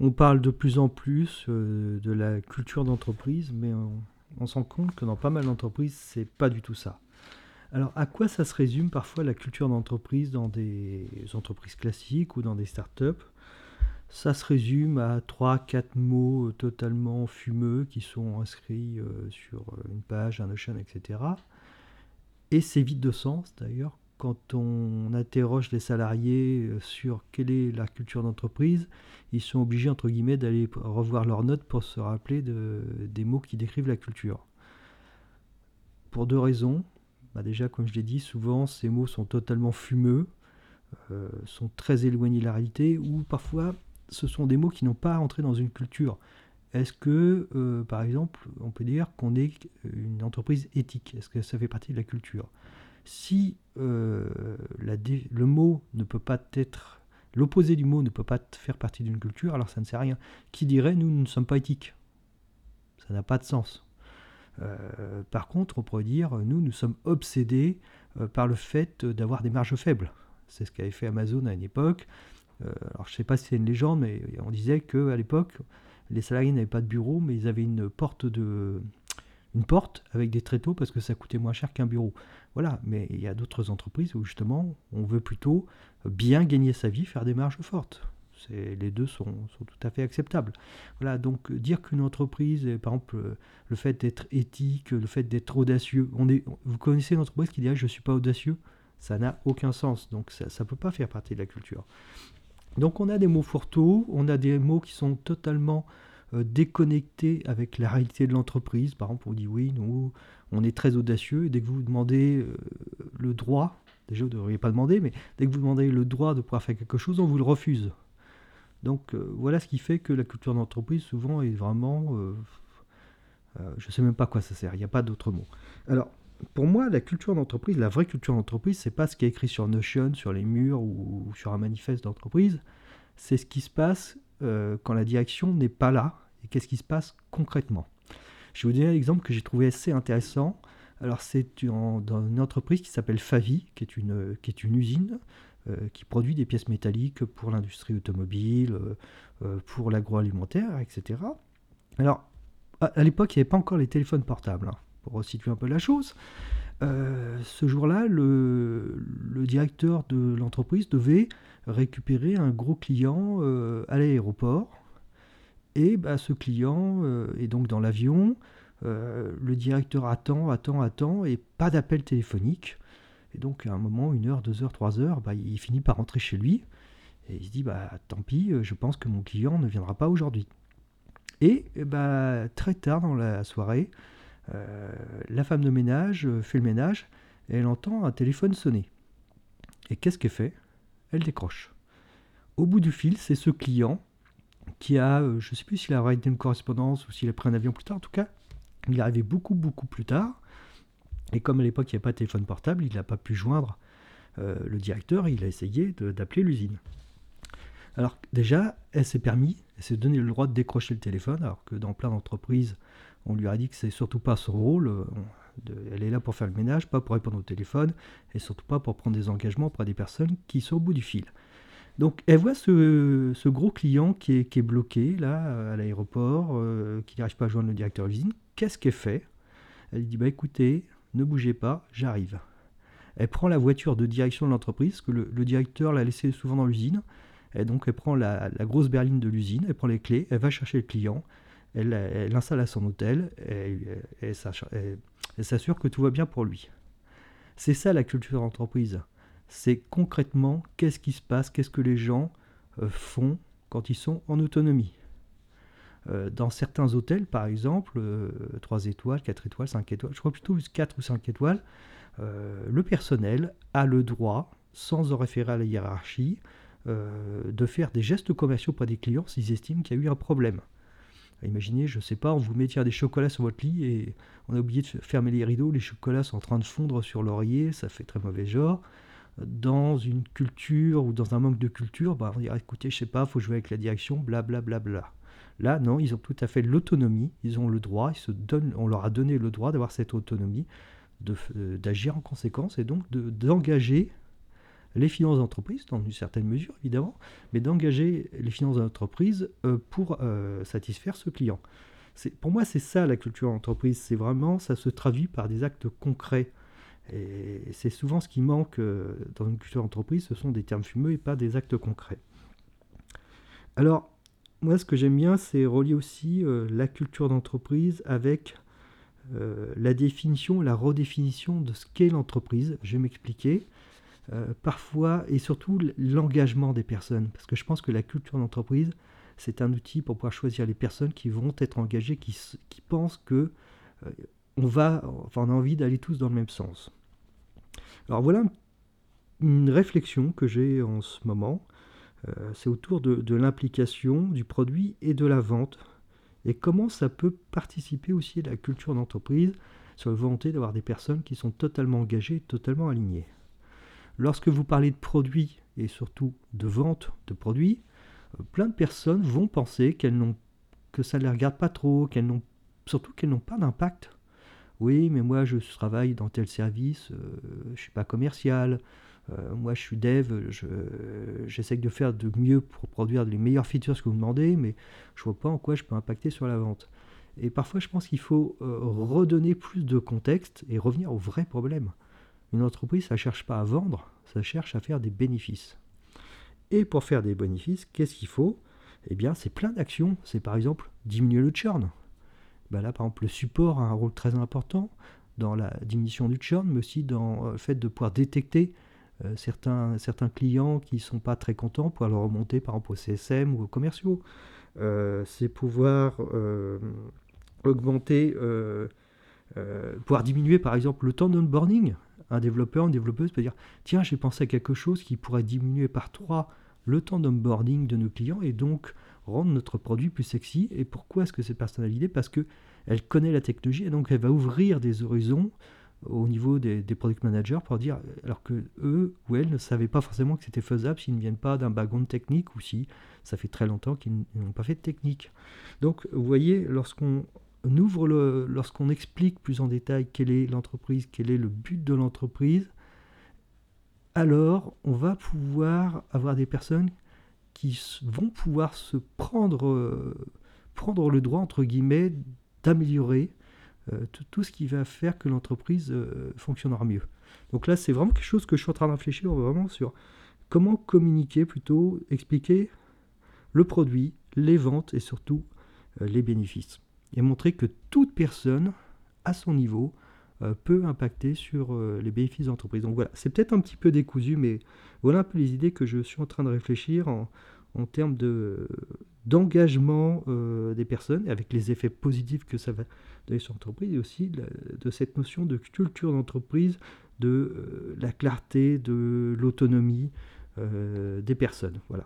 On parle de plus en plus euh, de la culture d'entreprise, mais on, on se rend compte que dans pas mal d'entreprises, c'est pas du tout ça. Alors, à quoi ça se résume parfois la culture d'entreprise dans des entreprises classiques ou dans des startups Ça se résume à 3-4 mots totalement fumeux qui sont inscrits euh, sur une page, un Notion, etc. Et c'est vide de sens d'ailleurs quand on interroge les salariés euh, sur quelle est la culture d'entreprise, ils sont obligés, entre guillemets, d'aller revoir leurs notes pour se rappeler de, des mots qui décrivent la culture. Pour deux raisons. Bah déjà, comme je l'ai dit, souvent ces mots sont totalement fumeux, euh, sont très éloignés de la réalité, ou parfois ce sont des mots qui n'ont pas entré dans une culture. Est-ce que, euh, par exemple, on peut dire qu'on est une entreprise éthique? Est-ce que ça fait partie de la culture? Si euh, le mot ne peut pas être, l'opposé du mot ne peut pas faire partie d'une culture, alors ça ne sert à rien. Qui dirait nous, ne sommes pas éthiques Ça n'a pas de sens. Euh, par contre, on pourrait dire nous, nous sommes obsédés euh, par le fait d'avoir des marges faibles. C'est ce qu'avait fait Amazon à une époque. alors je ne sais pas si c'est une légende, mais on disait qu'à l'époque, les salariés n'avaient pas de bureau, mais ils avaient une porte de, une porte avec des tréteaux parce que ça coûtait moins cher qu'un bureau. Voilà, mais il y a d'autres entreprises où justement on veut plutôt bien gagner sa vie, faire des marges fortes. Les deux sont, tout à fait acceptables. Voilà, donc dire qu'une entreprise, par exemple, le fait d'être éthique, le fait d'être audacieux, on est, vous connaissez une entreprise qui dit je ne suis pas audacieux Ça n'a aucun sens, donc ça ne peut pas faire partie de la culture. Donc on a des mots fourre-tout, on a des mots qui sont totalement euh, déconnecté avec la réalité de l'entreprise. Par exemple, on dit oui, nous, on est très audacieux, et dès que vous demandez euh, le droit, déjà vous ne devriez pas demander, mais dès que vous demandez le droit de pouvoir faire quelque chose, on vous le refuse. Donc euh, voilà ce qui fait que la culture d'entreprise souvent est vraiment... je ne sais même pas à quoi ça sert, il n'y a pas d'autre mot. Alors, pour moi, la culture d'entreprise, la vraie culture d'entreprise, c'est pas ce qui est écrit sur Notion, sur les murs ou, sur un manifeste d'entreprise. C'est ce qui se passe quand la direction n'est pas là et qu'est-ce qui se passe concrètement? Je vais vous donner un exemple que j'ai trouvé assez intéressant. Alors c'est dans une entreprise qui s'appelle Favi, qui est une, usine euh, qui produit des pièces métalliques pour l'industrie automobile, euh, euh, pour l'agroalimentaire, etc. Alors à, l'époque, il n'y avait pas encore les téléphones portables, hein, pour resituer un peu la chose. ce jour-là, le, directeur de l'entreprise devait récupérer un gros client à l'aéroport et bah, ce client euh, est donc dans l'avion, euh, le directeur attend, attend, attend, et pas d'appel téléphonique. Et donc à un moment, une heure, deux heures, trois heures, bah, il finit par rentrer chez lui. Et il se dit, bah, tant pis, euh, je pense que mon client ne viendra pas aujourd'hui. Et bah, très tard dans la soirée, la femme de ménage fait le ménage et elle entend un téléphone sonner. Et qu'est-ce qu'elle fait? Elle décroche. Au bout du fil, c'est ce client qui a, euh, je ne sais plus s'il a arrêté une correspondance ou s'il a pris un avion plus tard, en tout cas, il est arrivé beaucoup, beaucoup plus tard. Et comme à l'époque, il n'y avait pas de téléphone portable, il n'a pas pu joindre euh, le directeur, il a essayé d'appeler l'usine. Alors déjà, elle s'est permis, elle s'est donné le droit de décrocher le téléphone, alors que dans plein d'entreprises, on lui a dit que c'est surtout pas son rôle. Euh, elle est là pour faire le ménage, pas pour répondre au téléphone, et surtout pas pour prendre des engagements auprès des personnes qui sont au bout du fil. Donc elle voit ce, gros client qui est, bloqué là à l'aéroport, euh, qui n'arrive pas à joindre le directeur de l'usine. Qu'est-ce qu'elle fait? Elle dit bah écoutez, ne bougez pas, j'arrive. Elle prend la voiture de direction de l'entreprise, que le, directeur l'a laissé souvent dans l'usine. Et donc elle prend la, grosse berline de l'usine, elle prend les clés, elle va chercher le client, elle l'installe à son hôtel, et, elle s'assure que tout va bien pour lui. C'est ça la culture d'entreprise c'est concrètement qu'est-ce qui se passe, qu'est-ce que les gens euh, font quand ils sont en autonomie. Euh, dans certains hôtels, par exemple, 3 euh, étoiles, 4 étoiles, 5 étoiles, je crois plutôt 4 ou 5 étoiles, le personnel a le droit, sans en référer à la hiérarchie, de faire des gestes commerciaux auprès des clients s'ils estiment qu'il y a eu un problème. Imaginez, je ne sais pas, on vous met des chocolats sur votre lit et on a oublié de fermer les rideaux, les chocolats sont en train de fondre sur l'oreiller, ça fait très mauvais genre dans une culture ou dans un manque de culture, bah, on dirait écoutez, je sais pas, faut jouer avec la direction, blablabla. Bla, bla, bla. Là, non, ils ont tout à fait l'autonomie, ils ont le droit, ils se donnent, on leur a donné le droit d'avoir cette autonomie, euh, d'agir en conséquence et donc d'engager les finances d'entreprise, dans une certaine mesure évidemment, mais d'engager les finances d'entreprise pour satisfaire ce client. Pour moi, c'est ça la culture d'entreprise, c'est vraiment, ça se traduit par des actes concrets. Et c'est souvent ce qui manque dans une culture d'entreprise, ce sont des termes fumeux et pas des actes concrets. Alors, moi, ce que j'aime bien, c'est relier aussi euh, la culture d'entreprise avec euh, la définition, la redéfinition de ce qu'est l'entreprise. Je vais m'expliquer. Euh, parfois, et surtout l'engagement des personnes. Parce que je pense que la culture d'entreprise, c'est un outil pour pouvoir choisir les personnes qui vont être engagées, qui, pensent que on, a envie d'aller tous dans le même sens. Alors voilà une réflexion que j'ai en ce moment. Euh, c'est autour de, l'implication du produit et de la vente. Et comment ça peut participer aussi à la culture d'entreprise sur la volonté d'avoir des personnes qui sont totalement engagées, totalement alignées. Lorsque vous parlez de produits et surtout de vente de produits, euh, plein de personnes vont penser qu'elles n'ont que ça ne les regarde pas trop, qu'elles n'ont surtout qu'elles n'ont pas d'impact. Oui, mais moi je travaille dans tel service, euh, je suis pas commercial, euh, moi, je suis dev, j'essaie de faire de mieux pour produire les meilleures features que vous demandez, mais je vois pas en quoi je peux impacter sur la vente. Et parfois, je pense qu'il faut euh, redonner plus de contexte et revenir au vrai problème. Une entreprise, ça ne cherche pas à vendre, ça cherche à faire des bénéfices. Et pour faire des bénéfices, qu'est-ce qu'il faut? Eh bien, c'est plein d'actions. C'est par exemple diminuer le churn. Ben là, par exemple, le support a un rôle très important dans la diminution du churn, mais aussi dans euh, le fait de pouvoir détecter euh, certains, certains clients qui ne sont pas très contents pour leur remonter par exemple au CSM ou aux commerciaux. Euh, c'est pouvoir augmenter, pouvoir diminuer par exemple le temps d'onboarding. Un développeur, une développeuse peut dire tiens, j'ai pensé à quelque chose qui pourrait diminuer par 3 le temps d'onboarding de nos clients et donc rendre notre produit plus sexy. Et pourquoi est-ce que c'est personnalisé Parce qu'elle connaît la technologie et donc elle va ouvrir des horizons au niveau des, product managers pour dire, alors que eux ou elles ne savaient pas forcément que c'était faisable s'ils ne viennent pas d'un background technique ou si ça fait très longtemps qu'ils n'ont pas fait de technique. Donc vous voyez, lorsqu'on ouvre lorsqu'on explique plus en détail quelle est l'entreprise, quel est le but de l'entreprise, alors on va pouvoir avoir des personnes qui vont pouvoir se prendre, euh, prendre le droit, entre guillemets, d'améliorer euh, tout, ce qui va faire que l'entreprise euh, fonctionnera mieux. Donc là, c'est vraiment quelque chose que je suis en train de réfléchir vraiment sur comment communiquer plutôt, expliquer le produit, les ventes et surtout les bénéfices. Et montrer que toute personne, à son niveau, peut impacter sur les bénéfices d'entreprise. Donc voilà, c'est peut-être un petit peu décousu, mais voilà un peu les idées que je suis en train de réfléchir en, termes de, d'engagement euh, des personnes, avec les effets positifs que ça va donner sur l'entreprise, et aussi de, cette notion de culture d'entreprise, de euh, la clarté, de l'autonomie euh, des personnes. Voilà.